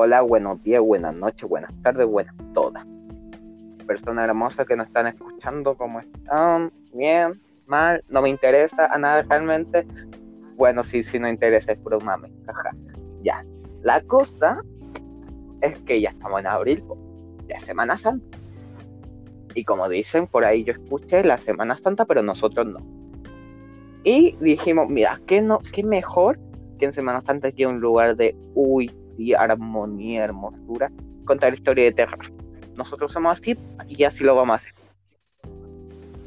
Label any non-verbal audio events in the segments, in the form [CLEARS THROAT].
hola, buenos días, buenas noches, buenas tardes, buenas todas. Personas hermosas que nos están escuchando, ¿cómo están? Bien, mal, no me interesa a nada realmente. Bueno, sí, sí, no interesa, es puro mame. Ya, la cosa es que ya estamos en abril, ya Semana Santa. Y como dicen, por ahí yo escuché la Semana Santa, pero nosotros no. Y dijimos, mira, ¿qué, no, qué mejor que en Semana Santa que un lugar de, uy, armonía, hermosura, contar historia de terror. Nosotros somos así y así lo vamos a hacer.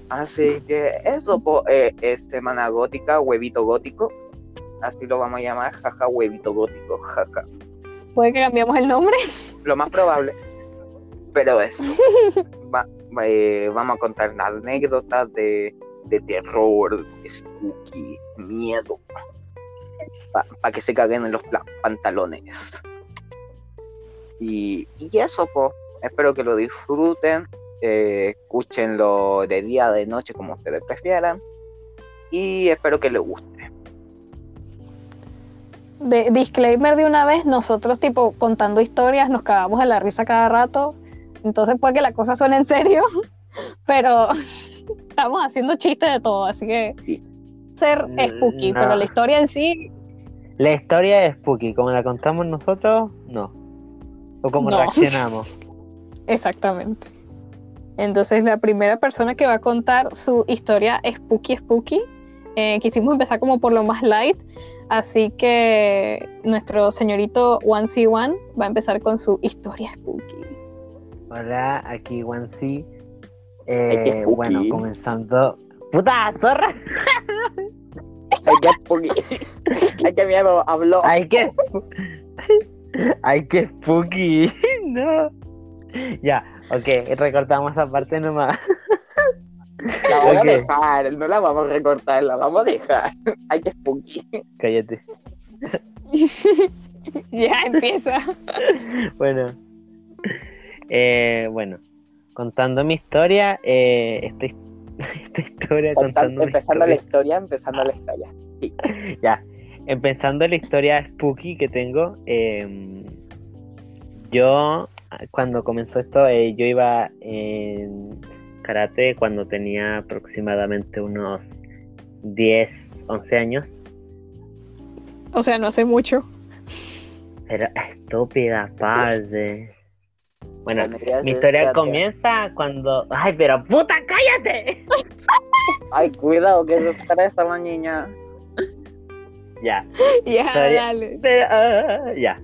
Así que eso eh, es Semana Gótica, huevito gótico. Así lo vamos a llamar, jaja, huevito gótico, jaja. ¿Puede que cambiamos el nombre? Lo más probable. Pero eso. [LAUGHS] Eh, vamos a contar anécdotas de, de terror, spooky, miedo. Para que se caguen en los pantalones. Y, y eso, pues. Espero que lo disfruten. Eh, escúchenlo de día, de noche, como ustedes prefieran. Y espero que les guste. De, disclaimer de una vez, nosotros tipo contando historias nos cagamos en la risa cada rato, entonces puede que la cosa suene en serio, [LAUGHS] pero [LAUGHS] estamos haciendo chistes de todo, así que ser mm, spooky, pero la historia en sí... La historia es spooky, como la contamos nosotros, no. O como reaccionamos. [LAUGHS] Exactamente. Entonces la primera persona que va a contar su historia spooky spooky, eh, quisimos empezar como por lo más light, así que nuestro señorito One C One va a empezar con su historia spooky. Hola, aquí One C. Eh, bueno, comenzando. ¡Puta, zorra! [LAUGHS] [LAUGHS] Ay, qué spooky. Ay, qué miedo, habló. Ay, qué. Ay, qué spooky. no. Ya, ok, recortamos esa parte nomás. La vamos a dejar, no la vamos a recortar, la vamos a dejar. Ay, qué spooky. Cállate. [LAUGHS] ya empieza. bueno. Eh, bueno, contando mi historia, eh, esta, [LAUGHS] esta historia contando empezando la historia, empezando la historia. Sí. [LAUGHS] ya, empezando la historia spooky que tengo. Eh, yo cuando comenzó esto, eh, yo iba en karate cuando tenía aproximadamente unos 10, 11 años. O sea, no hace mucho. Pero estúpida, padre. Bueno, mi historia comienza cuando. ¡Ay, pero puta, cállate! [LAUGHS] Ay, cuidado, que se estresa la niña. Ya. Ya, dale. Pero, uh, ya.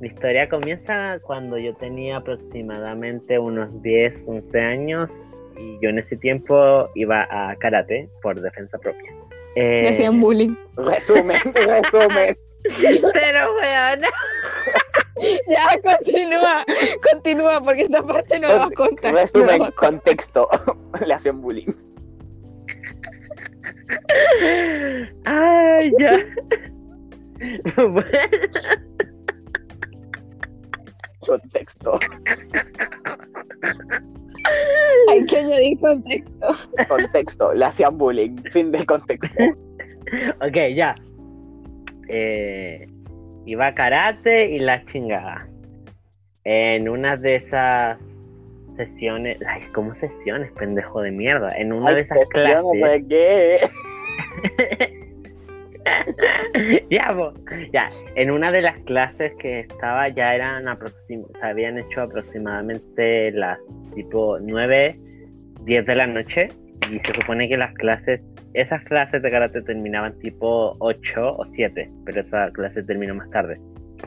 Mi historia comienza cuando yo tenía aproximadamente unos 10, 11 años y yo en ese tiempo iba a karate por defensa propia. Eh... hacían bullying. Resumen, [LAUGHS] resumen. Pero weón. [LAUGHS] ya, continúa, continúa, porque esta parte no la vas a contar. Resumen, no contexto. Le hacían bullying. Ay, ya. Contexto. Hay que añadir contexto. Contexto, le hacían bullying. Fin de contexto. ok, ya. Eh, iba a karate y la chingada. En una de esas sesiones. Ay, ¿cómo sesiones, pendejo de mierda? En una de esas clases. ¿De qué? [LAUGHS] ya, ya, en una de las clases que estaba ya eran se habían hecho aproximadamente las tipo 9, 10 de la noche y se supone que las clases, esas clases de karate terminaban tipo 8 o 7, pero esa clase terminó más tarde.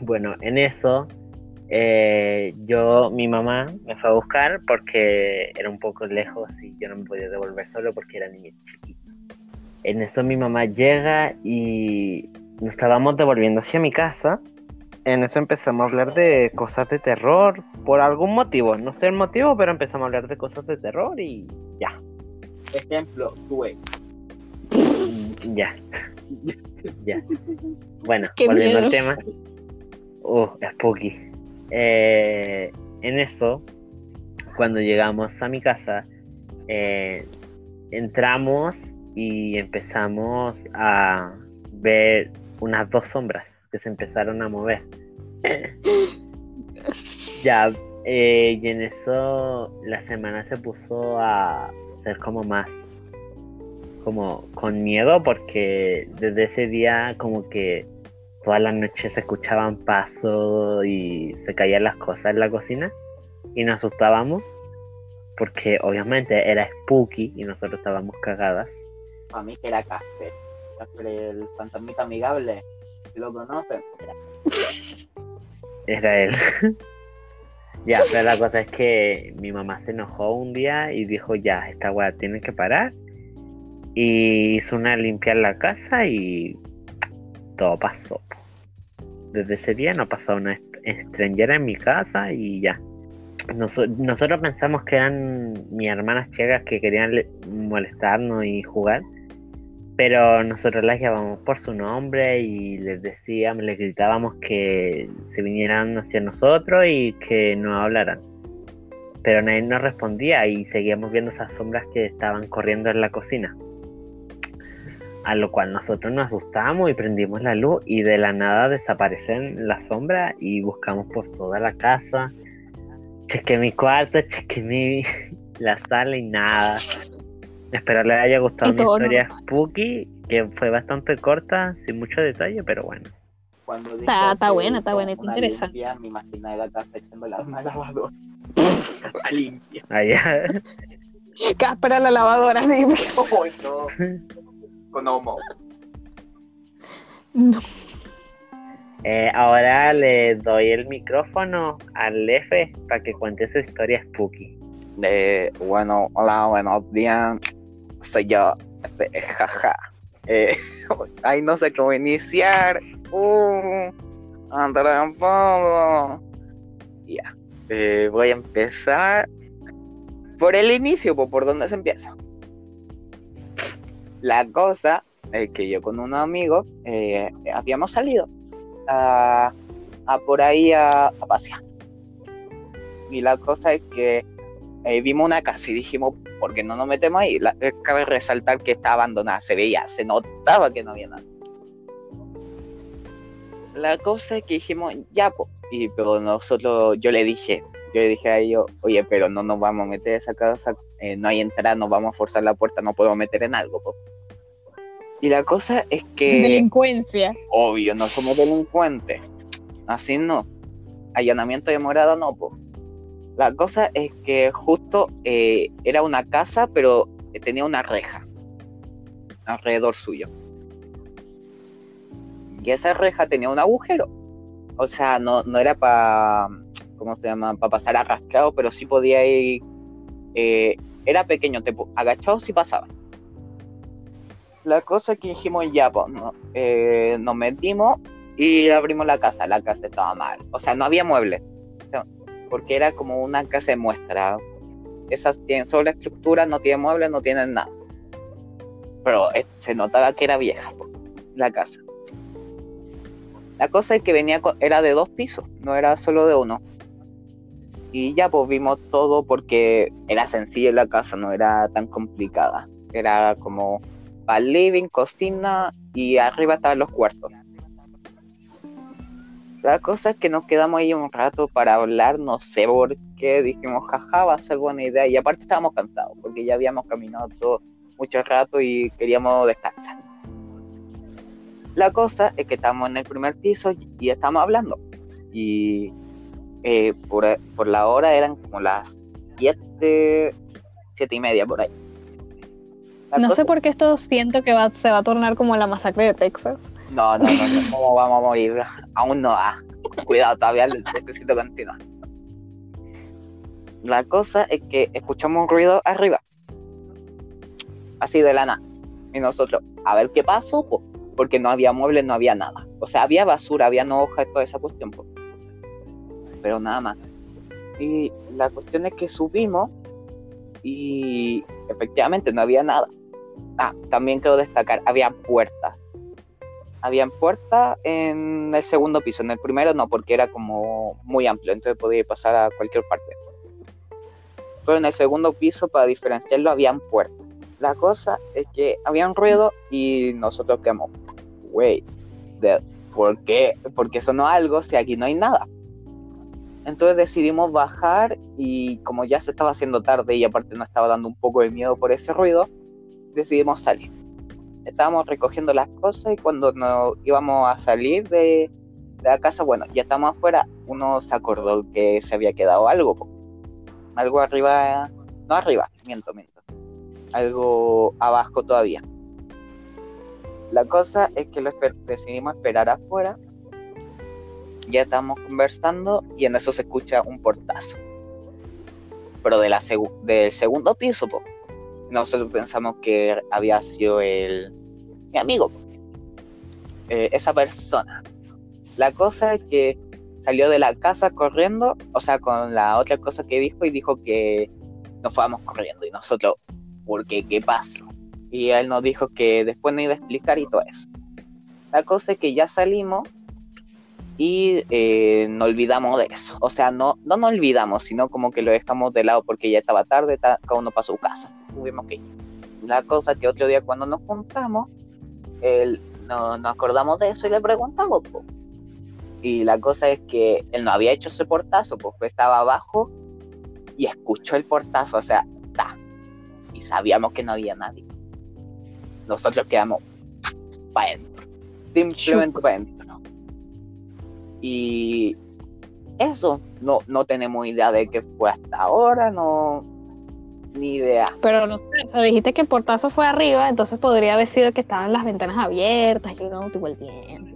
Bueno, en eso eh, yo, mi mamá me fue a buscar porque era un poco lejos y yo no me podía devolver solo porque era niña chiquita. En eso mi mamá llega y nos estábamos devolviendo hacia mi casa. En eso empezamos a hablar de cosas de terror por algún motivo. No sé el motivo, pero empezamos a hablar de cosas de terror y ya. Ejemplo, tu ex. Ya. [LAUGHS] ya. Bueno, volviendo al tema. Uh, spooky. Eh, en eso, cuando llegamos a mi casa, eh, entramos y empezamos a ver unas dos sombras que se empezaron a mover. [LAUGHS] ya, eh, y en eso la semana se puso a ser como más como con miedo porque desde ese día como que todas las noches se escuchaban pasos y se caían las cosas en la cocina y nos asustábamos porque obviamente era spooky y nosotros estábamos cagadas. Para mí que era Casper. Casper el fantasmita amigable. Si lo conocen, era, [LAUGHS] Era él. [LAUGHS] ya, pero la cosa es que mi mamá se enojó un día y dijo ya, esta weá tiene que parar. Y hizo una limpiar la casa y todo pasó. Desde ese día no pasó una extranjera en mi casa y ya. Noso- nosotros pensamos que eran mis hermanas chicas que querían le- molestarnos y jugar, pero nosotros las llamábamos por su nombre y les decíamos, les gritábamos que se vinieran hacia nosotros y que no hablaran. Pero nadie nos respondía y seguíamos viendo esas sombras que estaban corriendo en la cocina. A lo cual nosotros nos asustamos y prendimos la luz y de la nada desaparecen las sombras y buscamos por toda la casa. Chequé mi cuarto, chequé mi [LAUGHS] la sala y nada. Espero les haya gustado mi historia spooky, que fue bastante corta, sin mucho detalle, pero bueno. Cuando Está- está buena, está buena, está interesante. limpia, me imaginé la casa echando la una lavadora. [LAUGHS] Está limpia. Allá. Casper a la lavadora, sí. Ay, no. [LAUGHS] Con homo. [LAUGHS] No. Eh, ahora le doy el micrófono al F para que cuente su historia spooky. Eh, bueno, hola, buenos días. Soy yo, este, jaja. Eh, [LAUGHS] ay, no sé cómo iniciar. Uh. Ya. Eh, voy a empezar por el inicio, po, por donde se empieza. La cosa es que yo con unos amigos eh, habíamos salido a, por ahí a, pasear. Y la cosa es que eh, vimos una casa y dijimos, ¿por qué no nos metemos ahí? Eh, cabe resaltar que está abandonada, se veía, se notaba que no había nada. La cosa es que dijimos, ya, po. Y, pero nosotros, yo le dije, yo le dije a ellos, oye, pero no nos vamos a meter a esa casa, no hay entrada, nos vamos a forzar la puerta, no podemos meter en algo, po. Y la cosa es que, Delincuencia. obvio, no somos delincuentes, así no. Allanamiento de morada, no, po. La cosa es que justo eh, era una casa, pero tenía una reja alrededor suyo. Y esa reja tenía un agujero. O sea, no, no era para, ¿cómo se llama? Para pasar arrastrado, pero sí podía ir. eh, era pequeño, te, agachado sí pasaba. La cosa es que dijimos ya, pues, no, eh, nos metimos y abrimos la casa. La casa estaba mal. O sea, no había muebles porque era como una casa de muestra. Esas tienen solo estructura, no tienen muebles, no tienen nada. Pero eh, se notaba que era vieja po, la casa. La cosa es que venía con- era de dos pisos, no era solo de uno. Y ya pues vimos todo porque era sencilla la casa, no era tan complicada. Era como para living, cocina y arriba estaban los cuartos. La cosa es que nos quedamos ahí un rato para hablar, no sé por qué, dijimos, jaja, va a ser buena idea. Y aparte estábamos cansados, porque ya habíamos caminado todo mucho rato y queríamos descansar. La cosa es que estamos en el primer piso y estamos hablando. Y eh, por, por la hora eran como las siete, siete y media por ahí. No cosa- sé por qué esto siento que va, se va a tornar como la masacre de Texas. No, no, no, no, [LAUGHS] ¿cómo vamos a morir? Aún no, ah. Cuidado, todavía necesito continuar. La cosa es que escuchamos un ruido arriba. Así de la nada. Y nosotros, a ver qué pasó, po, porque no había muebles, no había nada. O sea, había basura, había hojas, toda esa cuestión, po. Pero nada más. Y la cuestión es que subimos y efectivamente no había nada. Ah, también quiero destacar, había puertas habían puertas en el segundo piso, en el primero no, porque era como muy amplio, entonces podía pasar a cualquier parte. Pero en el segundo piso, para diferenciarlo, habían puertas. La cosa es que había un ruido y nosotros quedamos, the ¿por qué? Porque sonó algo si aquí no hay nada. Entonces decidimos bajar y como ya se estaba haciendo tarde y aparte nos estaba dando un poco de miedo por ese ruido, decidimos salir. Estábamos recogiendo las cosas y cuando nos íbamos a salir de, la casa, bueno, ya estamos afuera, uno se acordó que se había quedado algo. Algo arriba, no arriba, miento, miento. Algo abajo todavía. La cosa es que lo decidimos esperar afuera ya estamos conversando y en eso se escucha un portazo. Pero de la del segundo piso, po. Nosotros pensamos que había sido el mi amigo, eh, esa persona. La cosa es que salió de la casa corriendo, o sea, con la otra cosa que dijo y dijo que nos fuéramos corriendo y nosotros, ¿por qué? ¿Qué pasó? Y él nos dijo que después nos iba a explicar y todo eso. La cosa es que ya salimos y eh, no olvidamos de eso. O sea, no, no nos olvidamos, sino como que lo dejamos de lado porque ya estaba tarde, cada uno para su casa. Tuvimos que ir. La cosa que otro día cuando nos juntamos, él, no, nos acordamos de eso y le preguntamos. Y la cosa es que él no había hecho ese portazo, pues estaba abajo y escuchó el portazo, o sea, ta. Y sabíamos que no había nadie. Nosotros quedamos para adentro. Simplemente para adentro y eso, no, no tenemos idea de qué fue hasta ahora, no, ni idea. Pero no sé, o dijiste que el portazo fue arriba, entonces podría haber sido que estaban las ventanas abiertas y uno tuvo el bien.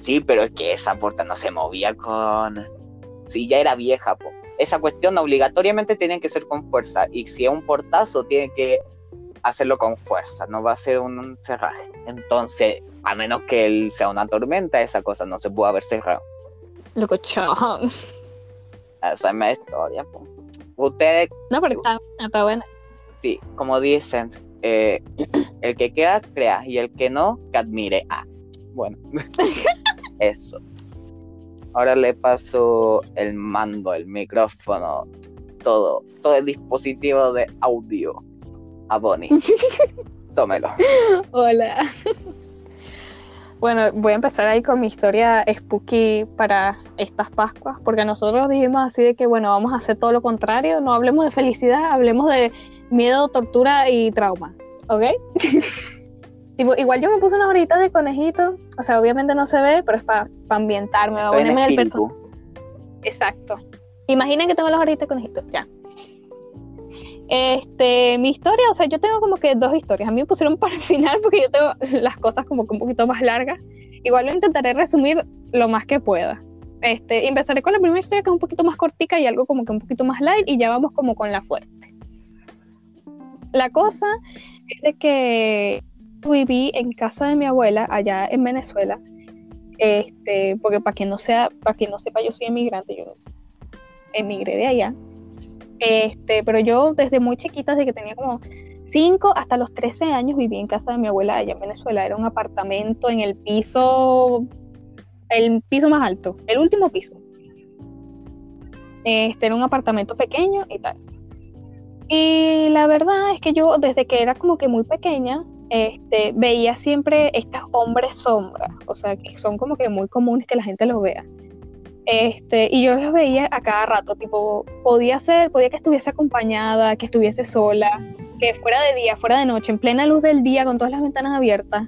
Sí, pero es que esa puerta no se movía con... Sí, ya era vieja, po. Esa cuestión obligatoriamente tiene que ser con fuerza. Y si es un portazo, tiene que hacerlo con fuerza, no va a ser un cerraje. Entonces, a menos que él sea una tormenta, esa cosa no se puede haber cerrado. Locochón. Esa es mi historia. Ustedes. No, pero está, está buena. Sí, como dicen, eh, el que queda, crea, y el que no, que admire. Ah, bueno, [LAUGHS] eso. Ahora le paso el mando, el micrófono, todo, todo el dispositivo de audio a Bonnie. [LAUGHS] Tómelo. Hola. Bueno, voy a empezar ahí con mi historia spooky para estas Pascuas, porque nosotros dijimos así de que, bueno, vamos a hacer todo lo contrario, no hablemos de felicidad, hablemos de miedo, tortura y trauma, ¿ok? [LAUGHS] igual yo me puse unas horitas de conejito, o sea, obviamente no se ve, pero es para ambientarme, para ponerme el personaje. Exacto. Imaginen que tengo las horitas de conejito, ya. Este, mi historia, o sea, yo tengo como que dos historias. A mí me pusieron para el final porque yo tengo las cosas como que un poquito más largas. Igual lo intentaré resumir lo más que pueda. Este, empezaré con la primera historia que es un poquito más cortica y algo como que un poquito más light y ya vamos como con la fuerte. La cosa es de que viví en casa de mi abuela allá en Venezuela. Este, porque para quien no sea, para quien no sepa, yo soy emigrante, yo emigré de allá. Este, pero yo desde muy chiquita, desde que tenía como 5 hasta los 13 años, viví en casa de mi abuela allá en Venezuela. Era un apartamento en el piso, el piso más alto, el último piso. Este, era un apartamento pequeño y tal. Y la verdad es que yo desde que era como que muy pequeña, este, veía siempre estas hombres sombras, o sea, que son como que muy comunes que la gente los vea. Este, y yo los veía a cada rato, tipo, podía ser, podía que estuviese acompañada, que estuviese sola, que fuera de día, fuera de noche, en plena luz del día, con todas las ventanas abiertas.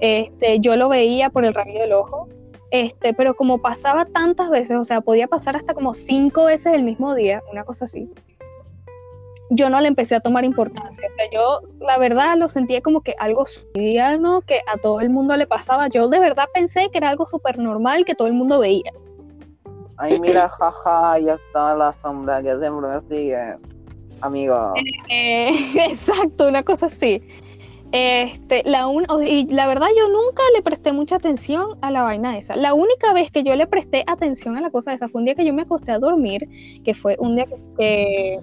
Este, yo lo veía por el rabillo del ojo, este, pero como pasaba tantas veces, o sea, podía pasar hasta como cinco veces el mismo día, una cosa así. Yo no le empecé a tomar importancia, o sea, yo la verdad lo sentía como que algo cotidiano, que a todo el mundo le pasaba. Yo de verdad pensé que era algo súper normal que todo el mundo veía. Ay, mira, jaja, ya está la sombra que siempre me sigue. Amigo. Eh, [LAUGHS] exacto, una cosa así. Este, la un, y la verdad yo nunca le presté mucha atención a la vaina esa. La única vez que yo le presté atención a la cosa esa fue un día que yo me acosté a dormir, que fue un día que,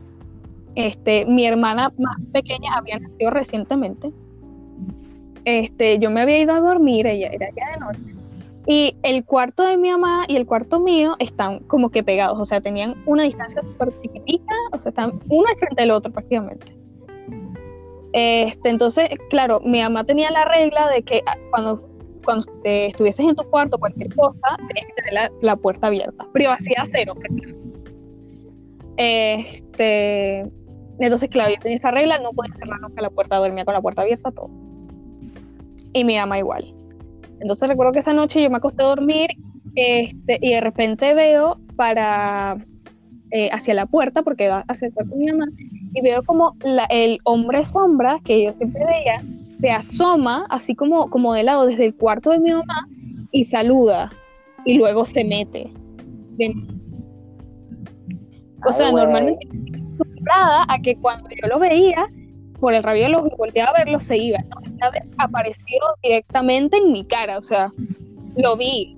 este, mi hermana más pequeña había nacido recientemente. Este, yo me había ido a dormir, ella era ya de noche y el cuarto de mi mamá y el cuarto mío están como que pegados, o sea, tenían una distancia súper chiquitita, o sea, están uno al frente del otro prácticamente. Este, entonces, claro, mi mamá tenía la regla de que ah, cuando cuando estuvieses en tu cuarto, cualquier cosa, tenías que tener la, la puerta abierta. Privacidad cero. Este, entonces, claro, yo tenía esa regla, no podía cerrar nunca la puerta, dormía con la puerta abierta, todo. Y mi ama igual. Entonces recuerdo que esa noche yo me acosté a dormir este, y de repente veo para eh, hacia la puerta, porque va hacia el cuarto de mi mamá, y veo como la, el hombre sombra que yo siempre veía se asoma así como, como de lado desde el cuarto de mi mamá y saluda y luego se mete. De... O Ay, sea, güey. normalmente acostumbrada a que cuando yo lo veía, por el rabillo lo volteaba a verlo, se iba. ¿no? Vez apareció directamente en mi cara, o sea, lo vi.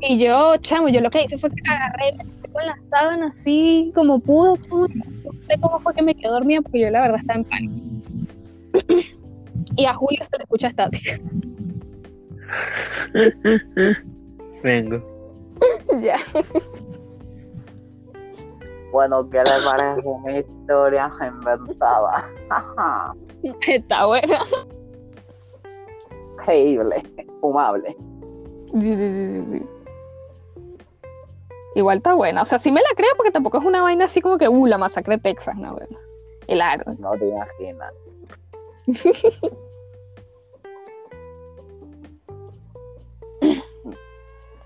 Y yo, chamo, yo lo que hice fue que agarré, con la sábana así como pude, chamo. No sé cómo fue que me quedé dormida porque yo la verdad estaba en pánico. Y a Julio se le escucha estática. Vengo. [LAUGHS] ya. Bueno, ¿qué le parece una historia inventada? [LAUGHS] Está buena. Increíble, fumable. Sí, sí, sí, sí. Igual está buena. O sea, sí me la creo porque tampoco es una vaina así como que, uh, la masacre de Texas, no, bueno. El aro. No te imaginas. [LAUGHS]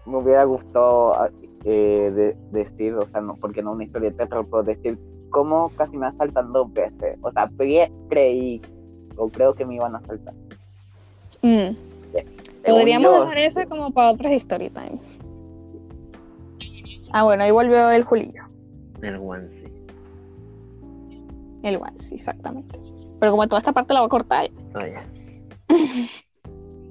Me hubiera gustado eh, de- decir, o sea, no, porque no una historia de terror, pero decir cómo casi me asaltan dos veces. O sea, pre- creí, o creo que me iban a asaltar. Mm. Según Podríamos yo, dejar eso como para otras story times. Ah, bueno, ahí volvió el Julillo. El onesie. El one, sí, exactamente. Pero como toda esta parte la voy a cortar. Oye. [LAUGHS]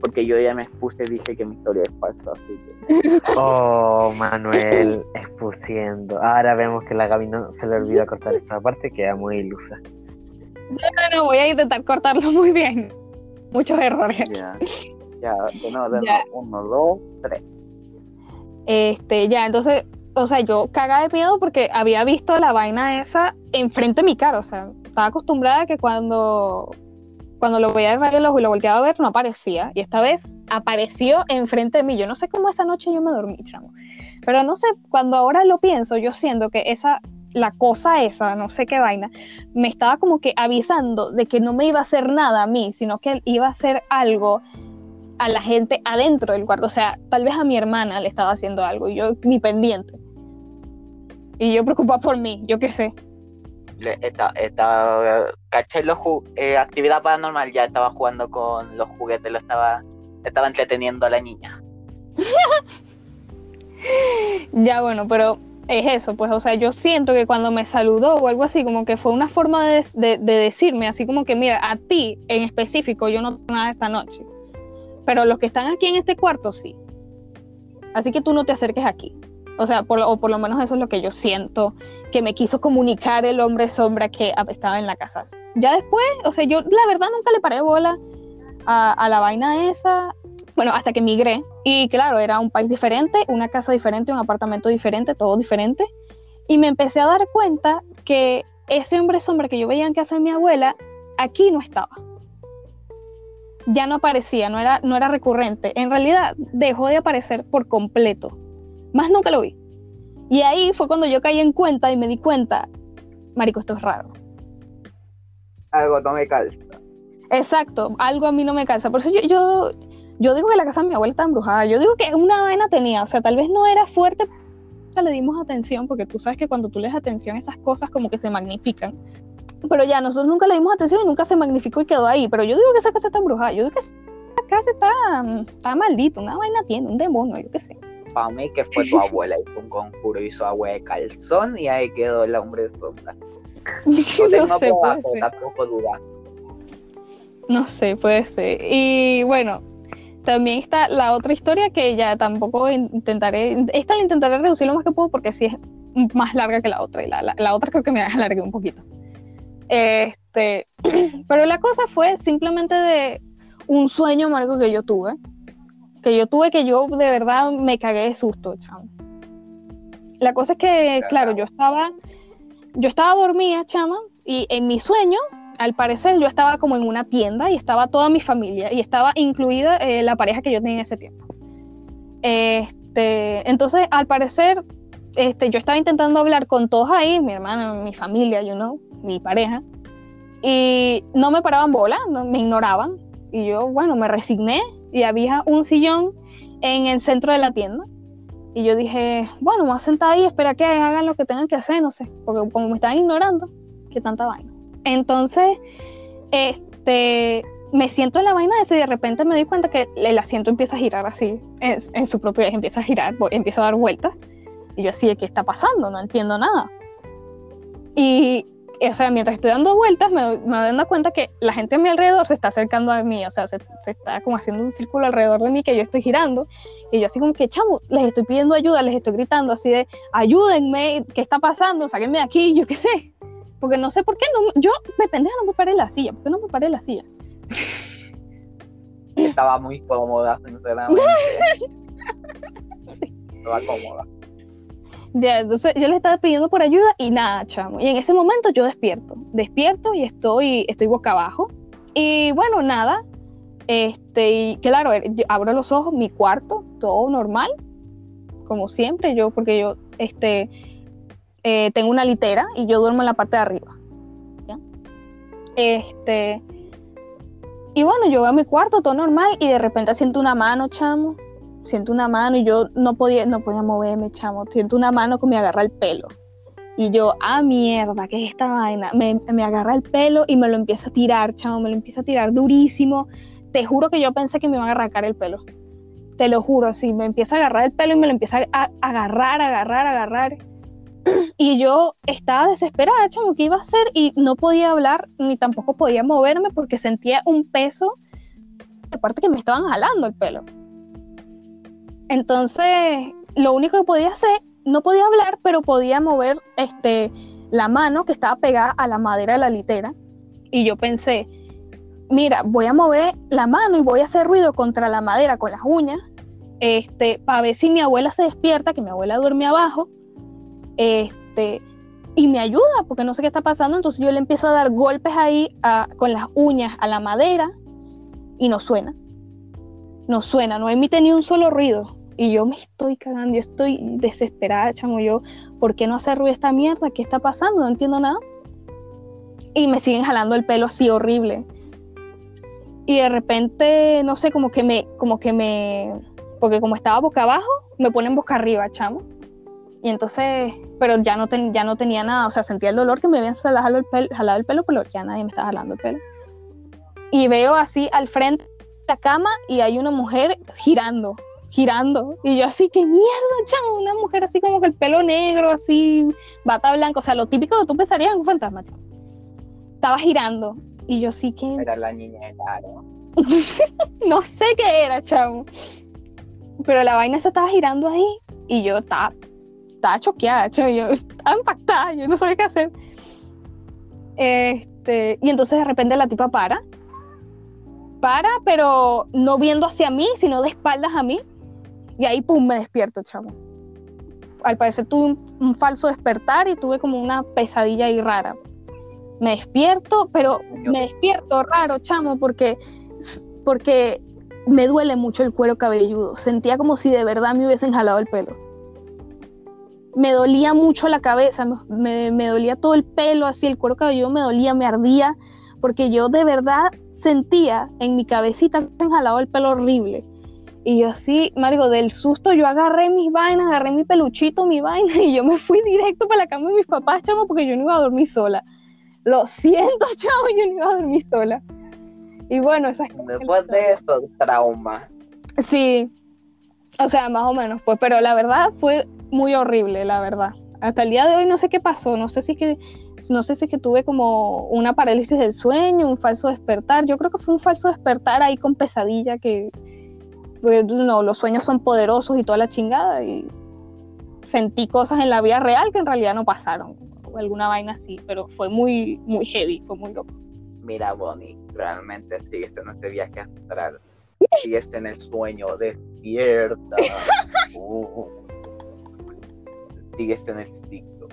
Porque yo ya me expuse y dije que mi historia es falsa, así que... [LAUGHS] Oh, Manuel, expusiendo. Ahora vemos que la Gaby no se le olvida cortar esta parte, queda muy ilusa. No, no, no, voy a intentar cortarlo muy bien. Muchos errores. Ya, ya, de nuevo, de Ya. nuevo. Uno, dos, tres. Este, ya, entonces, o sea, yo cagada de miedo porque había visto la vaina esa enfrente de mi cara, o sea, estaba acostumbrada a que cuando, cuando lo veía de el ojo y lo volteaba a ver, no aparecía, y esta vez apareció enfrente de mí, yo no sé cómo esa noche yo me dormí, chamo, pero no sé, cuando ahora lo pienso, yo siento que esa, la cosa esa, no sé qué vaina, me estaba como que avisando de que no me iba a hacer nada a mí, sino que iba a hacer algo a la gente adentro del cuarto. O sea, tal vez a mi hermana le estaba haciendo algo y yo ni pendiente. Y yo preocupada por mí, yo qué sé. Esta, esta, caché los eh, actividad paranormal, ya estaba jugando con los juguetes, lo estaba, estaba entreteniendo a la niña. [LAUGHS] Ya bueno, pero es eso, pues, o sea, yo siento que cuando me saludó o algo así, como que fue una forma de, de- de decirme, así como que, mira, a ti en específico yo no tengo nada esta noche, pero los que están aquí en este cuarto sí. Así que tú no te acerques aquí. O sea, por, o por lo menos eso es lo que yo siento que me quiso comunicar el hombre sombra que estaba en la casa. Ya después, o sea, yo la verdad nunca le paré bola a, la vaina esa, bueno, hasta que migré. Y claro, era un país diferente, una casa diferente, un apartamento diferente, todo diferente. Y me empecé a dar cuenta que ese hombre sombra que yo veía en casa de mi abuela, aquí no estaba. Ya no aparecía, no era, no era recurrente. En realidad, dejó de aparecer por completo. Más nunca lo vi. Y ahí fue cuando yo caí en cuenta y me di cuenta, Marico, esto es raro. Algo no me calza. Exacto, algo a mí no me calza. Por eso yo, yo, yo digo que la casa de mi abuela está embrujada. Yo digo que una vaina tenía, o sea, tal vez no era fuerte, nunca le dimos atención, porque tú sabes que cuando tú le das atención esas cosas como que se magnifican. Pero ya, nosotros nunca le dimos atención y nunca se magnificó y quedó ahí. Pero yo digo que esa casa está embrujada. Yo digo que esa casa está, está maldita, una vaina tiene, un demonio, yo qué sé. Para mí que fue tu abuela, hizo un conjuro, hizo agua de calzón y ahí quedó el hombre de sombra. [LAUGHS] No tengo no sé, tampoco. No sé, puede ser. Y bueno, también está la otra historia que ya tampoco intentaré, esta la intentaré reducir lo más que puedo porque sí es más larga que la otra y la, la- la otra creo que me alargué un poquito. Este, [CLEARS THROAT] pero la cosa fue simplemente de un sueño marco que yo tuve, que yo tuve que yo de verdad me cagué de susto, chamo. La cosa es que, claro, yo estaba, yo estaba dormida, chama, y en mi sueño al parecer yo estaba como en una tienda y estaba toda mi familia y estaba incluida eh, la pareja que yo tenía en ese tiempo. Este, entonces, al parecer, este, yo estaba intentando hablar con todos ahí, mi hermana, mi familia, you know, mi pareja, y no me paraban bola, no, me ignoraban. Y yo, bueno, me resigné y había un sillón en el centro de la tienda. Y yo dije, bueno, me voy a sentar ahí, espera que hagan lo que tengan que hacer, no sé, porque como me estaban ignorando, qué tanta vaina. Entonces, este, me siento en la vaina esa y de repente me doy cuenta que el asiento empieza a girar así, en, su propio eje, empieza a girar, empieza a dar vueltas. Y yo así, ¿qué está pasando? No entiendo nada. Y o sea, mientras estoy dando vueltas, me, me dando cuenta que la gente a mi alrededor se está acercando a mí, o sea, se, está como haciendo un círculo alrededor de mí que yo estoy girando, y yo así como que, chamo, les estoy pidiendo ayuda, les estoy gritando así de, ayúdenme, ¿qué está pasando? Sáquenme de aquí, [LAUGHS] yo qué sé, porque no sé por qué, no, yo de pendeja no me paré en la silla, ¿por qué no me paré en la silla? Estaba muy cómoda, sinceramente. [LAUGHS] [LAUGHS] Estaba cómoda. Entonces yo le estaba pidiendo por ayuda y nada, chamo. Y en ese momento yo despierto, despierto y estoy, estoy boca abajo. Y bueno, nada. Este, y claro, eh, abro los ojos, mi cuarto, todo normal, como siempre, yo, porque yo, este, eh, tengo una litera y yo duermo en la parte de arriba. Este, y bueno, yo veo mi cuarto, todo normal, y de repente siento una mano, chamo, siento una mano y yo no podía, no podía moverme, chamo. Siento una mano que me agarra el pelo. Y yo, ah, mierda, ¿qué es esta vaina? Me, me agarra el pelo y me lo empieza a tirar, chamo, me lo empieza a tirar durísimo. Te juro que yo pensé que me iban a arrancar el pelo. Te lo juro, sí, me empieza a agarrar el pelo y me lo empieza a agarrar, agarrar, agarrar. [CLEARS THROAT] Y yo estaba desesperada, chamo, ¿qué iba a hacer? Y no podía hablar ni tampoco podía moverme porque sentía un peso, aparte que me estaban jalando el pelo. Entonces, lo único que podía hacer, no podía hablar, pero podía mover este, la mano que estaba pegada a la madera de la litera. Y yo pensé, mira, voy a mover la mano y voy a hacer ruido contra la madera con las uñas, este, para ver si mi abuela se despierta, que mi abuela duerme abajo, este, y me ayuda, porque no sé qué está pasando. Entonces yo le empiezo a dar golpes ahí con las uñas a la madera y no suena. No suena, no emite ni un solo ruido. Y yo me estoy cagando, yo estoy desesperada, chamo. Yo, ¿por qué no hace ruido esta mierda? ¿Qué está pasando? No entiendo nada. Y me siguen jalando el pelo así horrible. Y de repente, no sé, como que me, como que me, porque como estaba boca abajo, me ponen boca arriba, chamo. Y entonces, pero ya no, ya no tenía nada, o sea, sentía el dolor que me habían jalado el pelo, jalado el pelo, pero ya nadie me estaba jalando el pelo. Y veo así al frente la cama y hay una mujer girando, girando. Y yo así, qué mierda, chamo, una mujer así como que el pelo negro, así, bata blanca, o sea, lo típico que tú pensarías en un fantasma, chamo. Estaba girando. Y yo sí que... Era la niña de [LAUGHS] no sé qué era, chamo. Pero la vaina se estaba girando ahí y yo estaba, estaba choqueada, chamo. Yo estaba impactada, yo no sabía qué hacer. Este, y entonces de repente la tipa para para, pero no viendo hacia mí, sino de espaldas a mí. Y ahí, pum, me despierto, chamo. Al parecer tuve un, falso despertar y tuve como una pesadilla ahí rara. Me despierto, pero me despierto raro, chamo, porque, porque me duele mucho el cuero cabelludo. Sentía como si de verdad me hubiesen jalado el pelo. Me dolía mucho la cabeza, me, me dolía todo el pelo, así el cuero cabelludo me dolía, me ardía, porque yo de verdad sentía en mi cabecita que me jalado el pelo horrible y yo así, Marico, del susto yo agarré mis vainas, agarré mi peluchito, mi vaina, [LAUGHS] y yo me fui directo para la cama de mis papás, chamo, porque yo no iba a dormir sola. Lo siento, [LAUGHS] chamo, yo no iba a dormir sola. Y bueno, esas Después de eso, trauma. Sí, o sea, más o menos, pues, pero la verdad fue muy horrible, la verdad. Hasta el día de hoy no sé qué pasó, no sé si es que, no sé si es que tuve como una parálisis del sueño, un falso despertar. Yo creo que fue un falso despertar ahí con pesadilla que, no, los sueños son poderosos y toda la chingada y sentí cosas en la vida real que en realidad no pasaron o alguna vaina así, pero fue muy muy heavy, fue muy loco. Mira, Bonnie, realmente sigues en este viaje astral, sigues en el sueño, despierta, [LAUGHS] uh, sigues en el ciclo.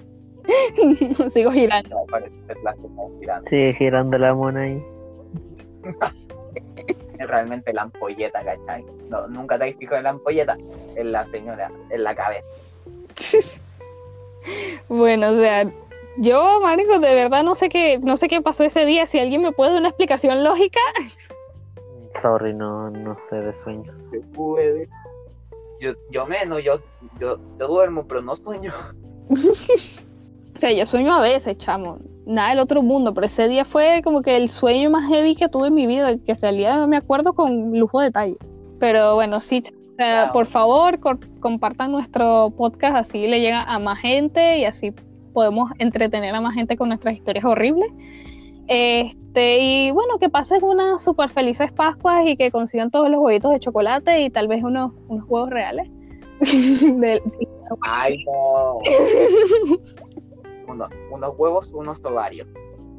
Sigo girando. No, parece ser la como girando. Sigue girando la mona ahí. [LAUGHS] Realmente la ampolleta, ¿cachai? No, nunca te has fijado en la ampolleta. Es la señora, en la cabeza. [LAUGHS] Bueno, o sea, yo, marico, de verdad no sé qué, no sé qué pasó ese día. Si alguien me puede dar una explicación lógica, [LAUGHS] Sorry, no, no sé de sueño. Se puede. Yo, yo menos, yo, yo, yo duermo, pero no sueño. [LAUGHS] o sea, yo sueño a veces, chamo. Nada del otro mundo, pero ese día fue como que el sueño más heavy que tuve en mi vida, que hasta el día de hoy me acuerdo con lujo de detalle. Pero bueno, sí, o sea, por favor, compartan nuestro podcast, así le llega a más gente y así podemos entretener a más gente con nuestras historias horribles. Este, y bueno, que pasen unas súper felices Pascuas y que consigan todos los huevitos de chocolate y tal vez unos, unos huevos reales. [LAUGHS] Del- Ay, no. [LAUGHS] Uno, unos huevos, unos ovarios.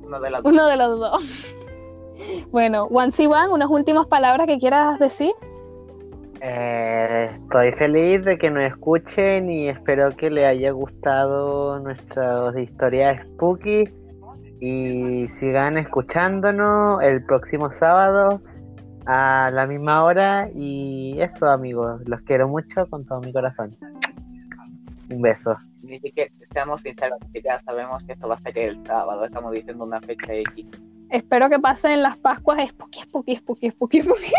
Uno de las dos. uno de los dos. [LAUGHS] Bueno, One One, unas últimas palabras que quieras decir. Eh, estoy feliz de que nos escuchen y espero que les haya gustado nuestras historias spooky y sigan escuchándonos el próximo sábado a la misma hora y eso amigos, los quiero mucho con todo mi corazón. Un beso. Ni siquiera, seamos sinceros, ni siquiera sabemos que esto va a ser el sábado. Estamos diciendo una fecha X. Espero que pasen las Pascuas spooky, spooky, spooky, spooky, spooky.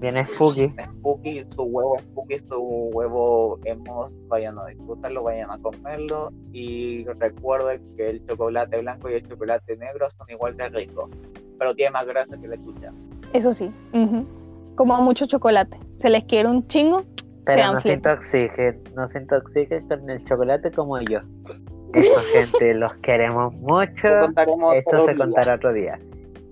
Bien spooky. Spooky, su huevo Spooky, su huevo hemos, vayan a disfrutarlo, vayan a comerlo. Y recuerden que el chocolate blanco y el chocolate negro son igual de ricos. Pero tiene más grasa que la chucha. Eso sí. ujú. Como mucho chocolate. Se les quiere un chingo. Pero no se intoxiquen, no se intoxiquen con el chocolate como yo. Eso [LAUGHS] gente, los queremos mucho. Esto se día. contará otro día.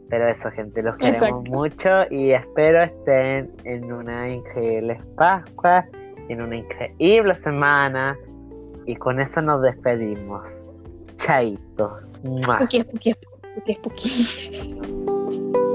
Pero eso, gente, los queremos Exacto. mucho y espero estén en una increíble Pascua, en una increíble semana. Y con eso nos despedimos. Chaito. Mua. Spooky, spooky, spooky, spooky.